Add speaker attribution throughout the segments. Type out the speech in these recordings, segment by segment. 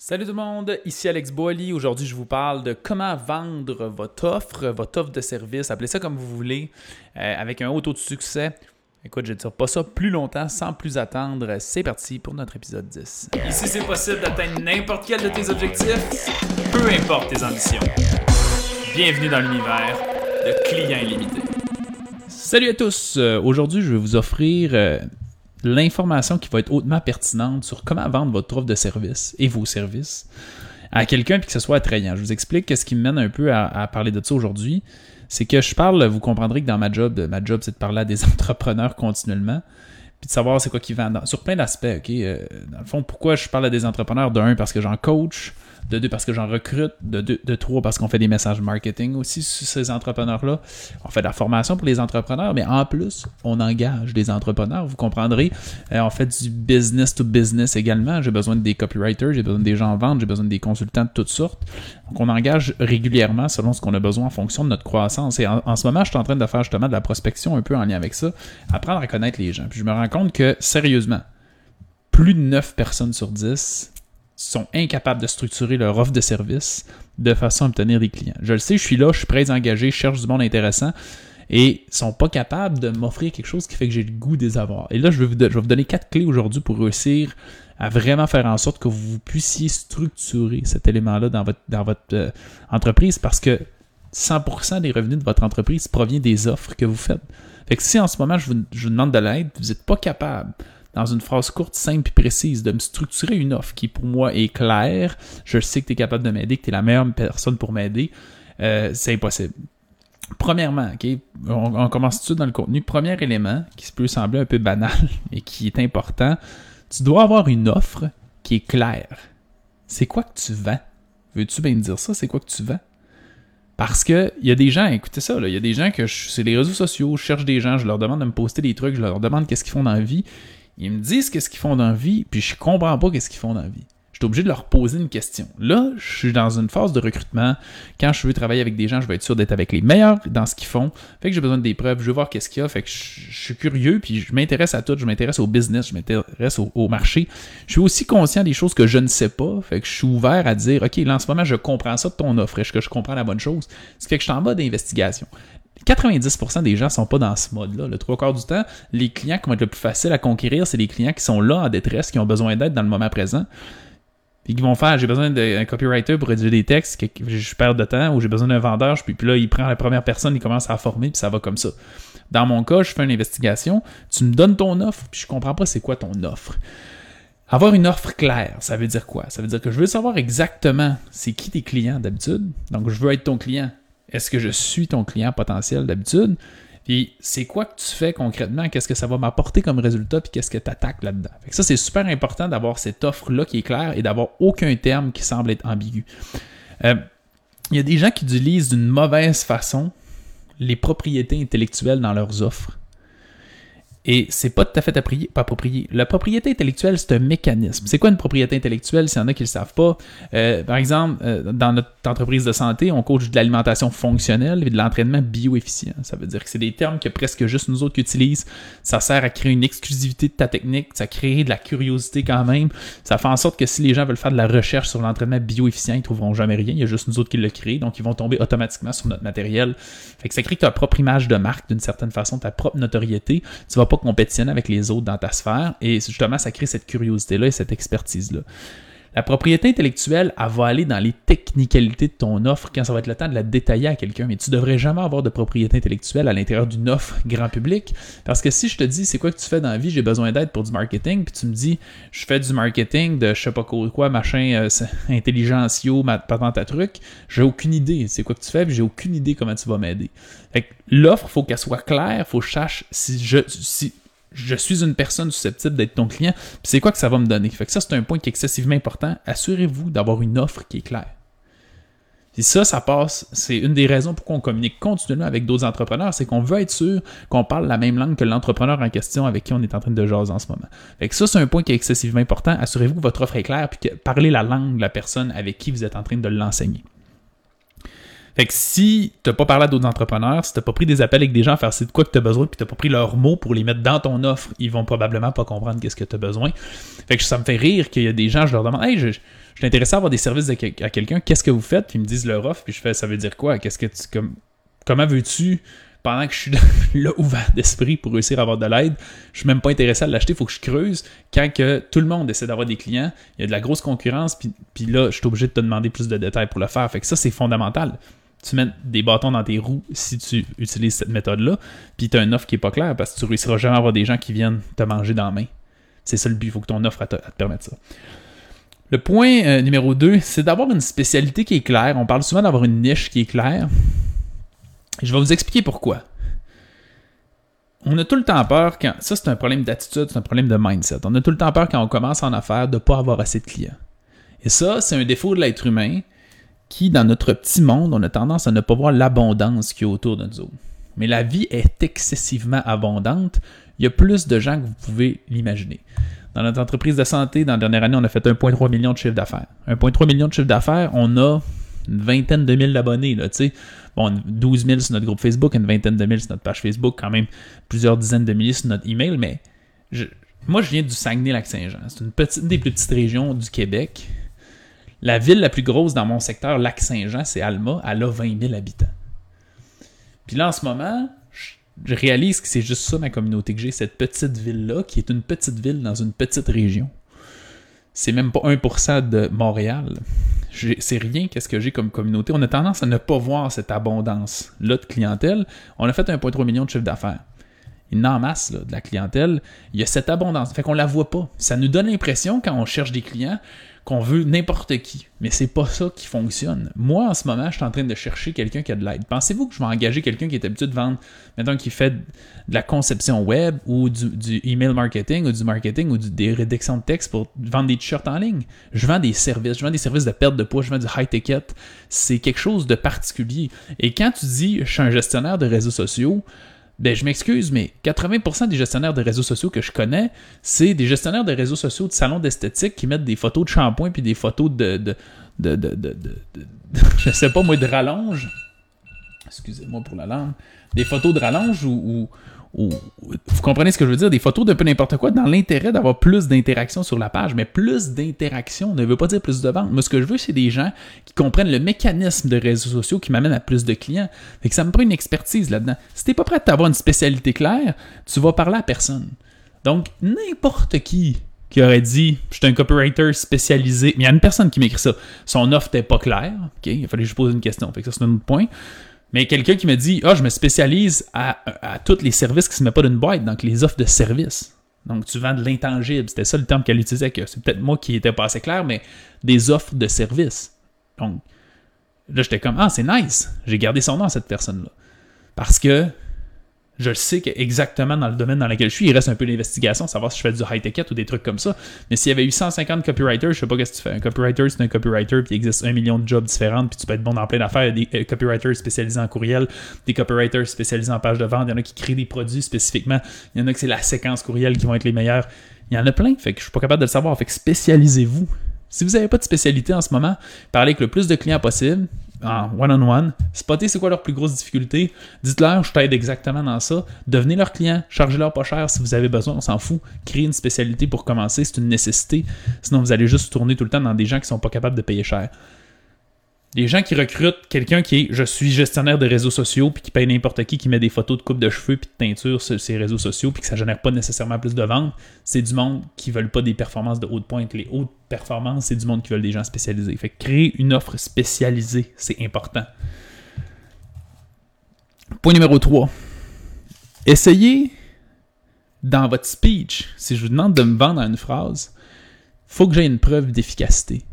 Speaker 1: Salut tout le monde, ici Alex Boily. Aujourd'hui, je vous parle de comment vendre votre offre, votre offre de service, appelez ça comme vous voulez, euh, avec un haut taux de succès. Écoute, je ne tire pas ça plus longtemps sans plus attendre. C'est parti pour notre épisode 10. Ici, c'est possible d'atteindre n'importe quel de tes objectifs, peu importe tes ambitions. Bienvenue dans l'univers de clients illimités. Salut à tous! Euh, Aujourd'hui, je vais vous offrir euh, l'information qui va être hautement pertinente sur comment vendre votre offre de service et vos services à quelqu'un puis que ce soit attrayant. Je vous explique qu'est-ce qui me mène un peu à, à parler de ça aujourd'hui. C'est que je parle, vous comprendrez que dans ma job, ma job c'est de parler à des entrepreneurs continuellement puis de savoir c'est quoi qui vendent sur plein d'aspects, ok? Euh, dans le fond, pourquoi je parle à des entrepreneurs? De un, parce que j'en coach, de deux, parce que j'en recrute, de, deux, de trois, parce qu'on fait des messages marketing aussi sur ces entrepreneurs-là. On fait de la formation pour les entrepreneurs, mais en plus, on engage des entrepreneurs, vous comprendrez. Euh, on fait du business to business également. J'ai besoin des copywriters, j'ai besoin des gens en vente, j'ai besoin des consultants de toutes sortes. Donc, on engage régulièrement selon ce qu'on a besoin en fonction de notre croissance. Et en, en, ce moment, je suis en train de faire justement de la prospection un peu en lien avec ça, apprendre à connaître les gens. Puis je me rends compte que, sérieusement, plus de 9 personnes sur 10 sont incapables de structurer leur offre de service de façon à obtenir des clients. Je le sais, je suis là, je suis prêt à engager, je cherche du monde intéressant et sont pas capables de m'offrir quelque chose qui fait que j'ai le goût des avoir. Et là, je vais vous, je vais vous donner quatre clés aujourd'hui pour réussir à vraiment faire en sorte que vous puissiez structurer cet élément-là dans votre, dans votre euh, entreprise parce que 100% des revenus de votre entreprise provient des offres que vous faites. Fait que si en ce moment je vous, vous demande de l'aide, vous n'êtes pas capable, dans une phrase courte, simple et précise, de me structurer une offre qui pour moi est claire, je sais que tu es capable de m'aider, que tu es la meilleure personne pour m'aider, euh, c'est impossible. Premièrement, on, on commence tout dans le contenu. Premier élément qui peut sembler un peu banal, mais qui est important, tu dois avoir une offre qui est claire. C'est quoi que tu vends? Veux-tu bien me dire ça? C'est quoi que tu vends? Parce que il y a des gens, écoutez ça, il y a des gens que c'est les réseaux sociaux, je cherche des gens, je leur demande de me poster des trucs, je leur demande qu'est-ce qu'ils font dans la vie. Ils me disent qu'est-ce qu'ils font dans la vie, puis je comprends pas qu'est-ce qu'ils font dans la vie. Je suis obligé de leur poser une question. Là, je suis dans une phase de recrutement. Quand je veux travailler avec des gens, je veux être sûr d'être avec les meilleurs dans ce qu'ils font. Fait que j'ai besoin des preuves, je veux voir qu'est-ce qu'il y a. Fait que je, suis curieux, puis je m'intéresse à tout. Je m'intéresse au business, je m'intéresse au, marché. Je suis aussi conscient des choses que je ne sais pas. Fait que je suis ouvert à dire, OK, là, en ce moment, je comprends ça de ton offre. Est-ce que je comprends la bonne chose? Ce qui fait que je suis en mode d'investigation. 90% des gens sont pas dans ce mode-là. Le trois quarts du temps, les clients qui vont être le plus facile à conquérir, c'est les clients qui sont là en détresse, qui ont besoin d'aide dans le moment présent. Puis qui vont faire, j'ai besoin d'un copywriter pour rédiger des textes, je perds de temps, ou j'ai besoin d'un vendeur, puis, puis là, il prend la première personne, il commence à former, puis ça va comme ça. Dans mon cas, je fais une investigation, tu me donnes ton offre, puis je comprends pas c'est quoi ton offre. Avoir une offre claire, ça veut dire quoi? Ça veut dire que je veux savoir exactement c'est qui tes clients d'habitude. Donc, je veux être ton client. Est-ce que je suis ton client potentiel d'habitude? Puis c'est quoi que tu fais concrètement? Qu'est-ce que ça va m'apporter comme résultat? Puis qu'est-ce que tu attaques là-dedans? Ça, c'est super important d'avoir cette offre-là qui est claire et d'avoir aucun terme qui semble être ambigu. Il euh, y a des gens qui utilisent d'une mauvaise façon les propriétés intellectuelles dans leurs offres. Et c'est pas tout à fait approprié. La propriété intellectuelle, c'est un mécanisme. C'est quoi une propriété intellectuelle s'il y en a qui le savent pas? Euh, par exemple, euh, dans notre entreprise de santé, on coach de l'alimentation fonctionnelle et de l'entraînement bioefficient. Ça veut dire que c'est des termes que presque juste nous autres qui utilisent. Ça sert à créer une exclusivité de ta technique, ça crée de la curiosité quand même. Ça fait en sorte que si les gens veulent faire de la recherche sur l'entraînement bioefficient, ils trouveront jamais rien. Il y a juste nous autres qui le créent, donc ils vont tomber automatiquement sur notre matériel. Fait que ça crée ta propre image de marque d'une certaine façon, ta propre notoriété. Pas compétitionner avec les autres dans ta sphère. Et justement, ça crée cette curiosité-là et cette expertise-là. La propriété intellectuelle, elle va aller dans les technicalités de ton offre quand ça va être le temps de la détailler à quelqu'un, mais tu devrais jamais avoir de propriété intellectuelle à l'intérieur d'une offre grand public. Parce que si je te dis c'est quoi que tu fais dans la vie, j'ai besoin d'aide pour du marketing, puis tu me dis je fais du marketing de je sais pas quoi, machin, euh, intelligentio, patente à truc, j'ai aucune idée c'est quoi que tu fais, puis j'ai aucune idée comment tu vas m'aider. L'offre, faut qu'elle soit claire, faut que je sache si je si je suis une personne susceptible d'être ton client, puis c'est quoi que ça va me donner? Fait ça, c'est un point qui est excessivement important. Assurez-vous d'avoir une offre qui est claire. Ça, ça passe, c'est une des raisons pourquoi on communique continuellement avec d'autres entrepreneurs, c'est qu'on veut être sûr qu'on parle la même langue que l'entrepreneur en question avec qui on est en train de jaser en ce moment. Fait que ça, c'est un point qui est excessivement important. Assurez-vous que votre offre est claire, puis que parlez la langue de la personne avec qui vous êtes en train de l'enseigner. Fait que si t'as pas parlé à d'autres entrepreneurs, si t'as pas pris des appels avec des gens à faire c'est de quoi que t'as besoin, puis t'as pas pris leurs mots pour les mettre dans ton offre, ils vont probablement pas comprendre qu'est-ce que t'as besoin. Fait que ça me fait rire qu'il y a des gens, je leur demande, hey, je, je suis intéressé à avoir des services à quelqu'un, qu'est-ce que vous faites? Puis ils me disent leur offre, puis je fais, ça veut dire quoi? Qu'est-ce que tu, comme, comment veux-tu pendant que je suis là ouvert d'esprit pour réussir à avoir de l'aide, je suis même pas intéressé à l'acheter, il faut que je creuse. Quand que tout le monde essaie d'avoir des clients, il y a de la grosse concurrence, puis, puis là, je suis obligé de te demander plus de détails pour le faire. Fait que ça, c'est fondamental tu mets des bâtons dans tes roues si tu utilises cette méthode-là, puis tu as une offre qui n'est pas claire parce que tu réussiras jamais à avoir des gens qui viennent te manger dans la main. C'est ça le but, il faut que ton offre te, te permette ça. Le point euh, numéro 2, c'est d'avoir une spécialité qui est claire. On parle souvent d'avoir une niche qui est claire. Je vais vous expliquer pourquoi. On a tout le temps peur quand. Ça, c'est un problème d'attitude, c'est un problème de mindset. On a tout le temps peur quand on commence en affaires de ne pas avoir assez de clients. Et ça, c'est un défaut de l'être humain qui, dans notre petit monde, on a tendance à ne pas voir l'abondance qui est autour de nous Mais la vie est excessivement abondante. Il y a plus de gens que vous pouvez l'imaginer. Dans notre entreprise de santé, dans la dernière année, on a fait 1,3 million de chiffre d'affaires. 1,3 million de chiffre d'affaires, on a une vingtaine de mille d'abonnés. Bon, 12 000 sur notre groupe Facebook, une vingtaine de mille sur notre page Facebook, quand même plusieurs dizaines de milliers sur notre email. Mais moi, je viens du Saguenay-Lac-Saint-Jean. C'est une, petite, une des plus petites régions du Québec. La ville la plus grosse dans mon secteur, Lac-Saint-Jean, c'est Alma. Elle a 20 000 habitants. Puis là, en ce moment, je réalise que c'est juste ça ma communauté que j'ai, cette petite ville-là, qui est une petite ville dans une petite région. C'est même pas 1% de Montréal. C'est rien qu'est-ce que j'ai comme communauté. On a tendance à ne pas voir cette abondance-là de clientèle. On a fait 1,3 million de chiffre d'affaires. Il en masse de la clientèle. Il y a cette abondance. Fait qu'on la voit pas. Ça nous donne l'impression, quand on cherche des clients, qu'on veut n'importe qui. Mais c'est pas ça qui fonctionne. Moi, en ce moment, je suis en train de chercher quelqu'un qui a de l'aide. Pensez-vous que je vais engager quelqu'un qui est habitué de vendre, mettons, qui fait de la conception web ou du, email marketing ou du marketing ou des rédactions de texte pour vendre des t-shirts en ligne? Je vends des services. Je vends des services de perte de poids. Je vends du high ticket. C'est quelque chose de particulier. Et quand tu dis, je suis un gestionnaire de réseaux sociaux, ben, je m'excuse, mais 80% des gestionnaires de réseaux sociaux que je connais, c'est des gestionnaires de réseaux sociaux de salons d'esthétique qui mettent des photos de shampoing puis des photos de, de, de, de, de, je sais pas moi, de rallonge. Excusez-moi pour la langue. Des photos de rallonge ou, vous comprenez ce que je veux dire, des photos de peu n'importe quoi dans l'intérêt d'avoir plus d'interaction sur la page. Mais plus d'interaction ne veut pas dire plus de ventes. Moi, ce que je veux, c'est des gens qui comprennent le mécanisme de réseaux sociaux qui m'amène à plus de clients. Fait que ça me prend une expertise là-dedans. Si t'es pas prêt à avoir une spécialité claire, tu vas parler à personne. Donc, n'importe qui qui aurait dit je suis un copywriter spécialisé, mais il y a une personne qui m'écrit ça. Son offre n'était pas claire. OK, il fallait que je pose une question. Fait que ça, c'est un point. Mais quelqu'un qui me dit Ah, je me spécialise à, tous les services qui se mettent pas d'une boîte, donc les offres de services. Donc, tu vends de l'intangible. C'était ça le terme qu'elle utilisait, que c'est peut-être moi qui n'étais pas assez clair, mais des offres de services. Donc, là, j'étais comme Ah, c'est nice. J'ai gardé son nom à cette personne-là. Parce que je sais qu'exactement dans le domaine dans lequel je suis, il reste un peu d'investigation, savoir si je fais du high ticket ou des trucs comme ça. Mais s'il y avait eu 150 copywriters, je sais pas qu'est-ce que tu fais. Un copywriter, c'est un copywriter, puis il existe un million de jobs différents, puis tu peux être bon dans plein d'affaires. Il y a des euh, copywriters spécialisés en courriel, des copywriters spécialisés en page de vente, il y en a qui créent des produits spécifiquement, il y en a que c'est la séquence courriel qui vont être les meilleurs. Il y en a plein, fait que je suis pas capable de le savoir. Fait que spécialisez-vous. Si vous n'avez pas de spécialité en ce moment, parlez avec le plus de clients possible, en one-on-one, spotter c'est quoi leur plus grosse difficulté, dites-leur je t'aide exactement dans ça, devenez leur client, chargez-leur pas cher. Si vous avez besoin, on s'en fout, créez une spécialité pour commencer, c'est une nécessité, sinon vous allez juste tourner tout le temps dans des gens qui sont pas capables de payer cher. Les gens qui recrutent quelqu'un qui est je suis gestionnaire de réseaux sociaux puis qui paye n'importe qui qui met des photos de coupe de cheveux puis de teinture sur ses réseaux sociaux puis que ça génère pas nécessairement plus de ventes, c'est du monde qui veulent pas des performances de haute pointe. Les hautes performances, c'est du monde qui veulent des gens spécialisés. Fait que créer une offre spécialisée, c'est important. Point numéro 3. Essayez dans votre speech, si je vous demande de me vendre une phrase, faut que j'ai une preuve d'efficacité.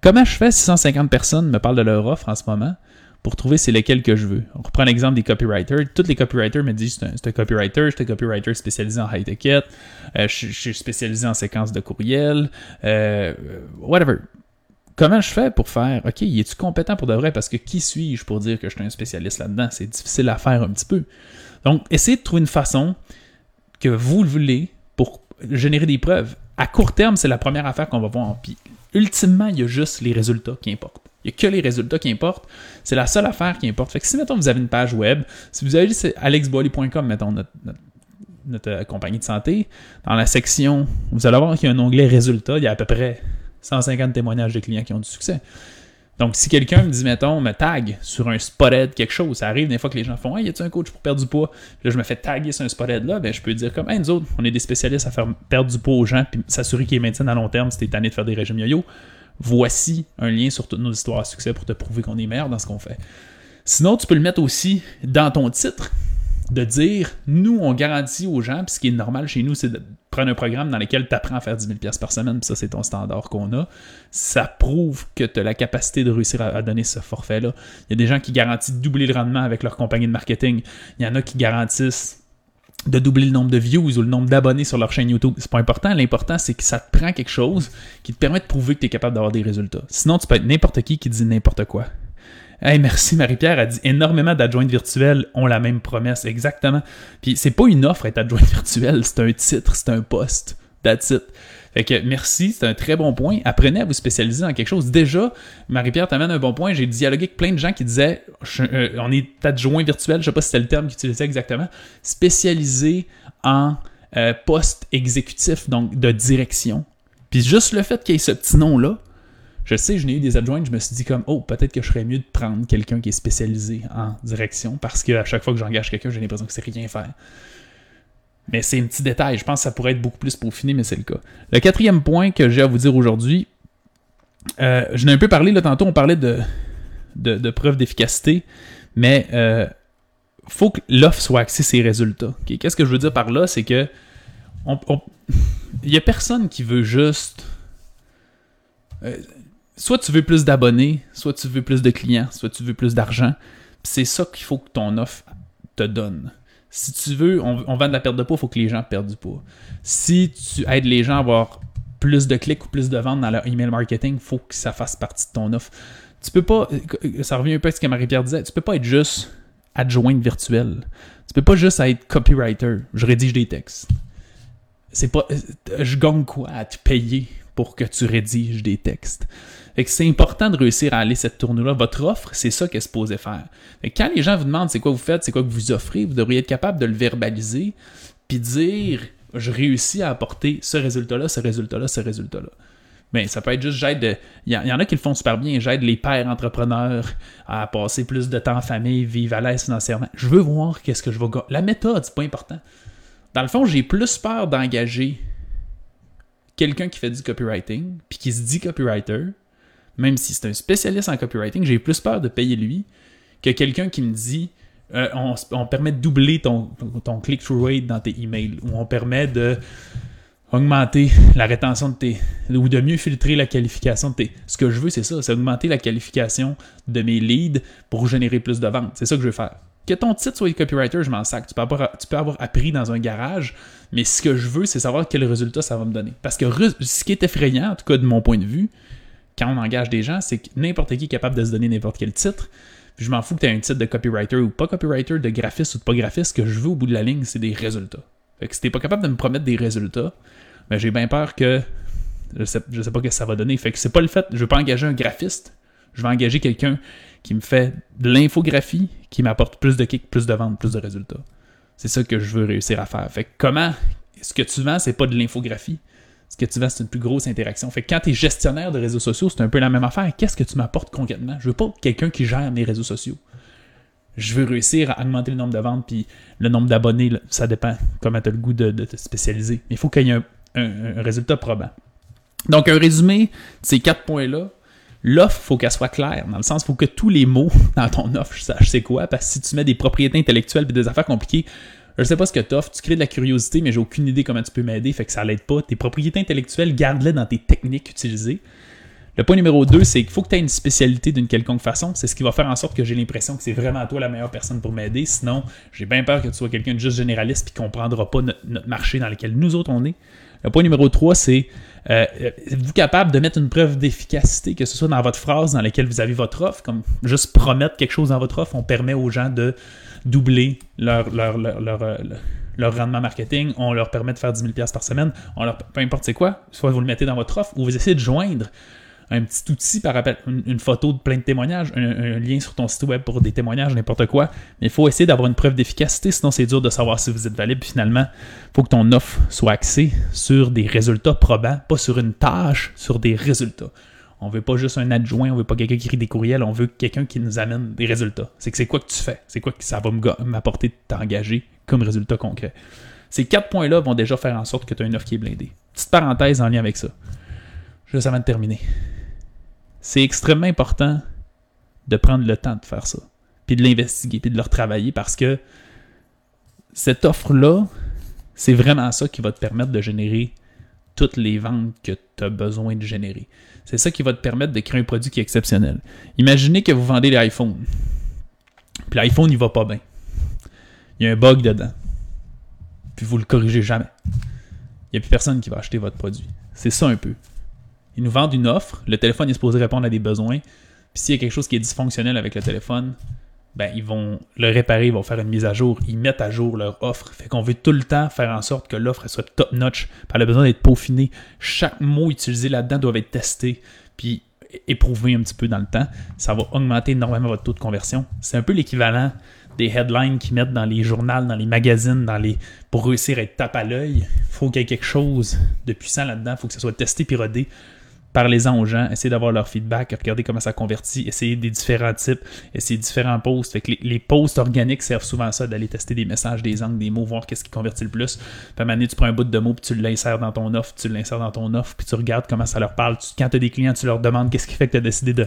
Speaker 1: Comment je fais si 150 personnes me parlent de leur offre en ce moment pour trouver c'est lequel que je veux? On reprend l'exemple des copywriters. Tous les copywriters me disent c'est un, copywriter, je un copywriter spécialisé en high ticket, euh, je, suis spécialisé en séquence de courriel, euh, whatever. Comment je fais pour faire OK, es-tu compétent pour de vrai? Parce que qui suis-je pour dire que je suis un spécialiste là-dedans? C'est difficile à faire un petit peu. Donc, essayez de trouver une façon que vous le voulez pour générer des preuves. À court terme, c'est la première affaire qu'on va voir. Puis ultimement, il y a juste les résultats qui importent. Il n'y a que les résultats qui importent. C'est la seule affaire qui importe. Fait si, mettons, vous avez une page web, si vous allez sur alexboily.com, mettons, notre, notre, euh, compagnie de santé, dans la section, vous allez voir qu'il y a un onglet résultats. Il y a à peu près 150 témoignages de clients qui ont du succès. Donc, si quelqu'un me dit, mettons, me tag sur un spotted quelque chose, ça arrive des fois que les gens font, hey, y a-tu un coach pour perdre du poids? Là, je me fais taguer sur un spotted là, ben, je peux dire comme, hey, nous autres, on est des spécialistes à faire perdre du poids aux gens, puis s'assurer qu'ils maintiennent à long terme si t'es tanné de faire des régimes yo-yo. Voici un lien sur toutes nos histoires à succès pour te prouver qu'on est meilleur dans ce qu'on fait. Sinon, tu peux le mettre aussi dans ton titre de dire nous, on garantit aux gens, puis ce qui est normal chez nous, c'est de prendre un programme dans lequel tu apprends à faire 10 000 par semaine, puis ça, c'est ton standard qu'on a. Ça prouve que tu as la capacité de réussir à, donner ce forfait-là. Il y a des gens qui garantissent de doubler le rendement avec leur compagnie de marketing. Il y en a qui garantissent de doubler le nombre de views ou le nombre d'abonnés sur leur chaîne YouTube. C'est pas important. L'important, c'est que ça te prend quelque chose qui te permet de prouver que tu es capable d'avoir des résultats. Sinon, tu peux être n'importe qui qui dit n'importe quoi. Hey, merci, Marie-Pierre a dit énormément d'adjointes virtuelles ont la même promesse, exactement. Puis c'est pas une offre être adjointe virtuelle, c'est un titre, c'est un poste. That's it. Fait que merci, c'est un très bon point. Apprenez à vous spécialiser dans quelque chose. Déjà, Marie-Pierre t'amène un bon point. J'ai dialogué avec plein de gens qui disaient euh, on est adjoint virtuel, je sais pas si c'était le terme qu'ils utilisaient exactement, spécialisé en euh, poste exécutif, donc de direction. Puis juste le fait qu'il y ait ce petit nom-là, je sais, je n'ai eu des adjoints, je me suis dit comme, oh, peut-être que je serais mieux de prendre quelqu'un qui est spécialisé en direction parce qu'à chaque fois que j'engage quelqu'un, j'ai l'impression que c'est rien faire. Mais c'est un petit détail. Je pense que ça pourrait être beaucoup plus peaufiné, mais c'est le cas. Le quatrième point que j'ai à vous dire aujourd'hui, euh, je n'ai un peu parlé là tantôt, on parlait de, de, preuves d'efficacité, mais euh, faut que l'offre soit axée sur ses résultats. Qu'est-ce que je veux dire par là? C'est que il n'y a personne qui veut juste. Euh, soit tu veux plus d'abonnés, soit tu veux plus de clients, soit tu veux plus d'argent. C'est ça qu'il faut que ton offre te donne. Si tu veux, on, vend de la perte de poids, il faut que les gens perdent du poids. Si tu aides les gens à avoir plus de clics ou plus de ventes dans leur email marketing, il faut que ça fasse partie de ton offre. Tu peux pas, ça revient un peu à ce que Marie-Pierre disait, tu peux pas être juste adjointe virtuelle. Tu peux pas juste être copywriter. Je rédige des textes. C'est pas, je gagne quoi à te payer pour que tu rédiges des textes c'est important de réussir à aller cette tournée-là. Votre offre, c'est ça qu'elle se posait faire. quand les gens vous demandent c'est quoi vous faites, c'est quoi que vous offrez, vous devriez être capable de le verbaliser, puis dire je réussis à apporter ce résultat-là, ce résultat-là, ce résultat-là. Mais ça peut être juste j'aide. Il y, en a qui le font super bien. J'aide les pères entrepreneurs à passer plus de temps en famille, vivre à l'aise financièrement. Je veux voir qu'est-ce que je vais La méthode, c'est pas important. Dans le fond, j'ai plus peur d'engager quelqu'un qui fait du copywriting, puis qui se dit copywriter, même si c'est un spécialiste en copywriting, j'ai plus peur de payer lui que quelqu'un qui me dit euh, on, permet de doubler ton, click-through rate dans tes emails ou on permet de augmenter la rétention de tes ou de mieux filtrer la qualification de tes ce que je veux c'est ça c'est augmenter la qualification de mes leads pour générer plus de ventes. C'est ça que je veux faire que ton titre soit copywriter je m'en sac tu peux avoir, appris dans un garage mais ce que je veux c'est savoir quel résultat ça va me donner parce que ce qui est effrayant en tout cas de mon point de vue quand on engage des gens, c'est que n'importe qui est capable de se donner n'importe quel titre. Puis je m'en fous que tu aies un titre de copywriter ou pas copywriter, de graphiste ou de pas graphiste. Ce que je veux au bout de la ligne, c'est des résultats. Fait que si t'es pas capable de me promettre des résultats, ben j'ai bien peur que je sais, sais pas ce que ça va donner. Fait que c'est pas le fait, je veux pas engager un graphiste, je vais engager quelqu'un qui me fait de l'infographie, qui m'apporte plus de kicks, plus de ventes, plus de résultats. C'est ça que je veux réussir à faire. Fait que comment ce que tu vends, c'est pas de l'infographie, ce que tu veux, c'est une plus grosse interaction. Fait que quand tu es gestionnaire de réseaux sociaux, c'est un peu la même affaire. Qu'est-ce que tu m'apportes concrètement? Je veux pas quelqu'un qui gère mes réseaux sociaux. Je veux réussir à augmenter le nombre de ventes, puis le nombre d'abonnés, ça dépend comment tu as le goût de, te spécialiser. Mais il faut qu'il y ait un, résultat probant. Donc, un résumé de ces quatre points-là. L'offre, faut qu'elle soit claire, dans le sens, faut que tous les mots dans ton offre, je c'est quoi, parce que si tu mets des propriétés intellectuelles et des affaires compliquées, je sais pas ce que t'offres, tu crées de la curiosité, mais j'ai aucune idée comment tu peux m'aider, fait que ça l'aide pas. Tes propriétés intellectuelles, garde-les dans tes techniques utilisées. Le point numéro 2, c'est qu'il faut que tu aies une spécialité d'une quelconque façon. C'est ce qui va faire en sorte que j'ai l'impression que c'est vraiment toi la meilleure personne pour m'aider. Sinon, j'ai bien peur que tu sois quelqu'un de juste généraliste et comprendra pas notre, marché dans lequel nous autres on est. Le point numéro 3, c'est euh, êtes-vous capable de mettre une preuve d'efficacité, que ce soit dans votre phrase dans laquelle vous avez votre offre, comme juste promettre quelque chose dans votre offre, on permet aux gens de doubler leur, leur, euh, rendement marketing, on leur permet de faire 10 000 par semaine, on leur, peu importe c'est quoi, soit vous le mettez dans votre offre ou vous essayez de joindre un petit outil par rappel, une, photo de plein de témoignages, un, lien sur ton site web pour des témoignages, n'importe quoi. Mais il faut essayer d'avoir une preuve d'efficacité, sinon c'est dur de savoir si vous êtes valide. Finalement, il faut que ton offre soit axée sur des résultats probants, pas sur une tâche, sur des résultats. On veut pas juste un adjoint, on veut pas quelqu'un qui écrit des courriels, on veut quelqu'un qui nous amène des résultats. C'est que c'est quoi que tu fais? C'est quoi que ça va m'apporter de t'engager comme résultat concret? Ces quatre points-là vont déjà faire en sorte que tu as une offre qui est blindée. Petite parenthèse en lien avec ça. Juste avant de terminer. C'est extrêmement important de prendre le temps de faire ça, puis de l'investiguer, puis de le retravailler parce que cette offre-là, c'est vraiment ça qui va te permettre de générer toutes les ventes que tu as besoin de générer. C'est ça qui va te permettre de créer un produit qui est exceptionnel. Imaginez que vous vendez l'iPhone. Puis l'iPhone, il va pas bien. Il y a un bug dedans. Puis vous le corrigez jamais. Il n'y a plus personne qui va acheter votre produit. C'est ça un peu. Ils nous vendent une offre, le téléphone est supposé répondre à des besoins. Puis s'il y a quelque chose qui est dysfonctionnel avec le téléphone, ben, ils vont le réparer, ils vont faire une mise à jour, ils mettent à jour leur offre. Fait qu'on veut tout le temps faire en sorte que l'offre soit top-notch. Elle a besoin d'être peaufinée. Chaque mot utilisé là-dedans doit être testé, puis éprouvé un petit peu dans le temps. Ça va augmenter énormément votre taux de conversion. C'est un peu l'équivalent des headlines qu'ils mettent dans les journaux, dans les magazines, dans les pour réussir à être tape à l'œil. Il faut qu'il y ait quelque chose de puissant là-dedans. Il faut que ça soit testé puis rodé parlez-en aux gens, essayez d'avoir leur feedback, regardez comment ça convertit, essayez des différents types, essayez différents posts. Fait que les, posts organiques servent souvent à ça, d'aller tester des messages, des angles, des mots, voir qu'est-ce qui convertit le plus. Moment donné, tu prends un bout de mot, puis tu l'insères dans ton offre, tu l'insères dans ton offre, puis tu regardes comment ça leur parle. quand tu as des clients, tu leur demandes qu'est-ce qui fait que tu as décidé de,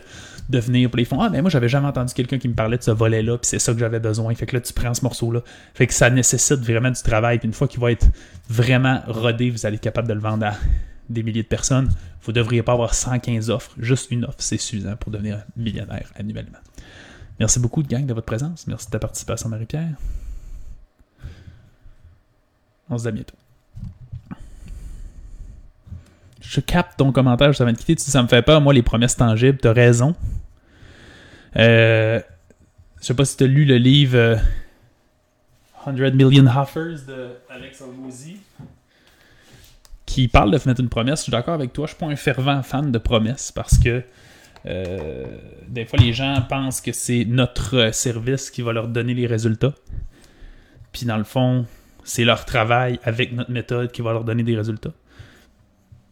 Speaker 1: de venir. Puis ils font Ah, ben moi, j'avais jamais entendu quelqu'un qui me parlait de ce volet-là, puis c'est ça que j'avais besoin. Fait que là, tu prends ce morceau-là. Fait que ça nécessite vraiment du travail. Puis une fois qu'il va être vraiment rodé, vous allez être capable de le vendre à des milliers de personnes, vous ne devriez pas avoir 115 offres. Juste une offre, c'est suffisant pour devenir millionnaire annuellement. Merci beaucoup, de gang, de votre présence. Merci de ta participation, Marie-Pierre. On se dit à bientôt. Je capte ton commentaire je avant de quitter. Tu dis, ça me fait peur, moi, les promesses tangibles. Tu as raison. Euh, je sais pas si tu as lu le livre 100 euh, Million Offers de Alex Hormozy qui parle de fenêtre une promesse. Je suis d'accord avec toi, je suis pas un fervent fan de promesses parce que euh, des fois les gens pensent que c'est notre service qui va leur donner les résultats. Puis dans le fond, c'est leur travail avec notre méthode qui va leur donner des résultats.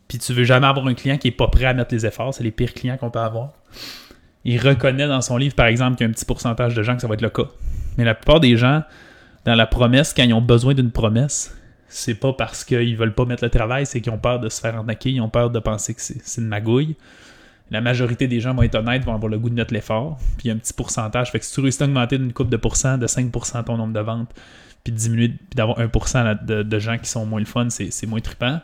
Speaker 1: Puis tu veux jamais avoir un client qui est pas prêt à mettre les efforts, c'est les pires clients qu'on peut avoir. Il reconnaît dans son livre, par exemple, qu'il y a un petit pourcentage de gens que ça va être le cas. Mais la plupart des gens, dans la promesse, quand ils ont besoin d'une promesse, c'est pas parce qu'ils veulent pas mettre le travail, c'est qu'ils ont peur de se faire arnaquer, ils ont peur de penser que c'est une magouille. La majorité des gens vont être honnêtes, vont avoir le goût de mettre l'effort, puis il y a un petit pourcentage. Fait que si tu réussis à augmenter d'une coupe de pourcent, de 5% ton nombre de ventes, puis diminuer, puis d'avoir 1% de, de, gens qui sont moins le fun, c'est moins trippant.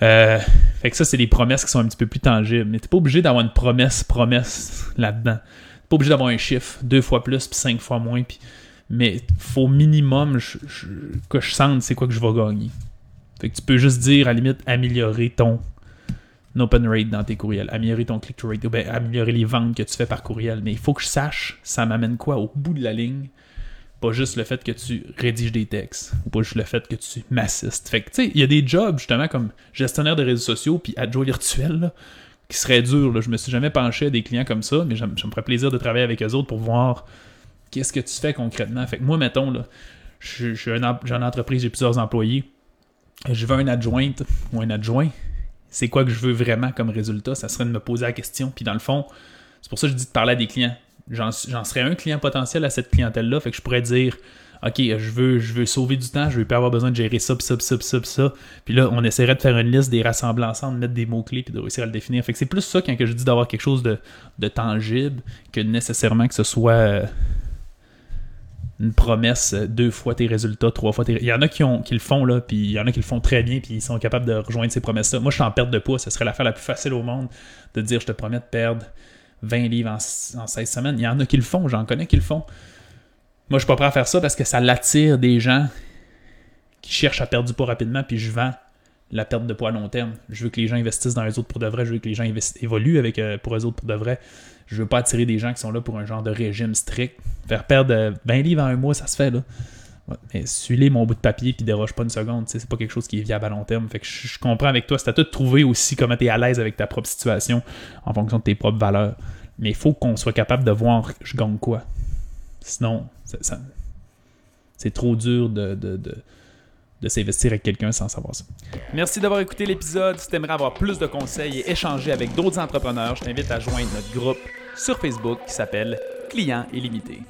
Speaker 1: Euh, fait que ça, c'est des promesses qui sont un petit peu plus tangibles. Mais t'es pas obligé d'avoir une promesse, promesse là-dedans. T'es pas obligé d'avoir un chiffre, deux fois plus, puis cinq fois moins, puis mais faut minimum que je sente c'est quoi que je vais gagner. Fait que tu peux juste dire, à limite, améliorer ton open rate dans tes courriels, améliorer ton click-to rate, ou bien améliorer les ventes que tu fais par courriel. Mais il faut que je sache, ça m'amène quoi au bout de la ligne? Pas juste le fait que tu rédiges des textes, ou pas juste le fait que tu m'assistes. Fait que, tu sais, il y a des jobs, justement, comme gestionnaire de réseaux sociaux, puis adjoint virtuel, qui seraient durs. Là. Je me suis jamais penché à des clients comme ça, mais ça me ferait plaisir de travailler avec eux autres pour voir qu'est-ce que tu fais concrètement? Fait que moi, mettons, là, j'ai une entreprise, j'ai plusieurs employés. Je veux un adjointe ou un adjoint. C'est quoi que je veux vraiment comme résultat? Ça serait de me poser la question. Puis dans le fond, c'est pour ça que je dis de parler à des clients. J'en, serais un client potentiel à cette clientèle-là. Fait que je pourrais dire OK, je veux, je veux sauver du temps, je veux pas avoir besoin de gérer ça, pis ça, pis ça, pis ça, ça. Puis là, on essaierait de faire une liste, des rassembler ensemble, mettre des mots-clés, puis de réussir à le définir. Fait que c'est plus ça quand je dis d'avoir quelque chose de, de tangible que nécessairement que ce soit euh, une promesse euh, deux fois tes résultats, trois fois tes Il y en a qui, qui le font, là, puis il y en a qui le font très bien, puis ils sont capables de rejoindre ces promesses-là. Moi, je suis en perte de poids, ce serait l'affaire la plus facile au monde de dire je te promets de perdre 20 livres en, en 16 semaines. Il y en a qui le font, j'en connais qui le font. Moi, je suis pas prêt à faire ça parce que ça l'attire des gens qui cherchent à perdre du poids rapidement, puis je vends la perte de poids à long terme. Je veux que les gens investissent dans les autres pour de vrai, je veux que les gens évoluent avec, euh, pour eux autres pour de vrai. Je veux pas attirer des gens qui sont là pour un genre de régime strict. Faire perdre 20 livres en un mois, ça se fait, là. Mais suis-les mon bout de papier puis déroge pas une seconde. C'est pas quelque chose qui est viable à long terme. Fait que je, comprends avec toi. C'est à toi de trouver aussi comment tu es à l'aise avec ta propre situation en fonction de tes propres valeurs. Mais il faut qu'on soit capable de voir je gagne quoi. Sinon, c'est trop dur de, de, s'investir avec quelqu'un sans savoir ça. Merci d'avoir écouté l'épisode. Si tu aimerais avoir plus de conseils et échanger avec d'autres entrepreneurs, je t'invite à joindre notre groupe sur Facebook qui s'appelle Clients illimités.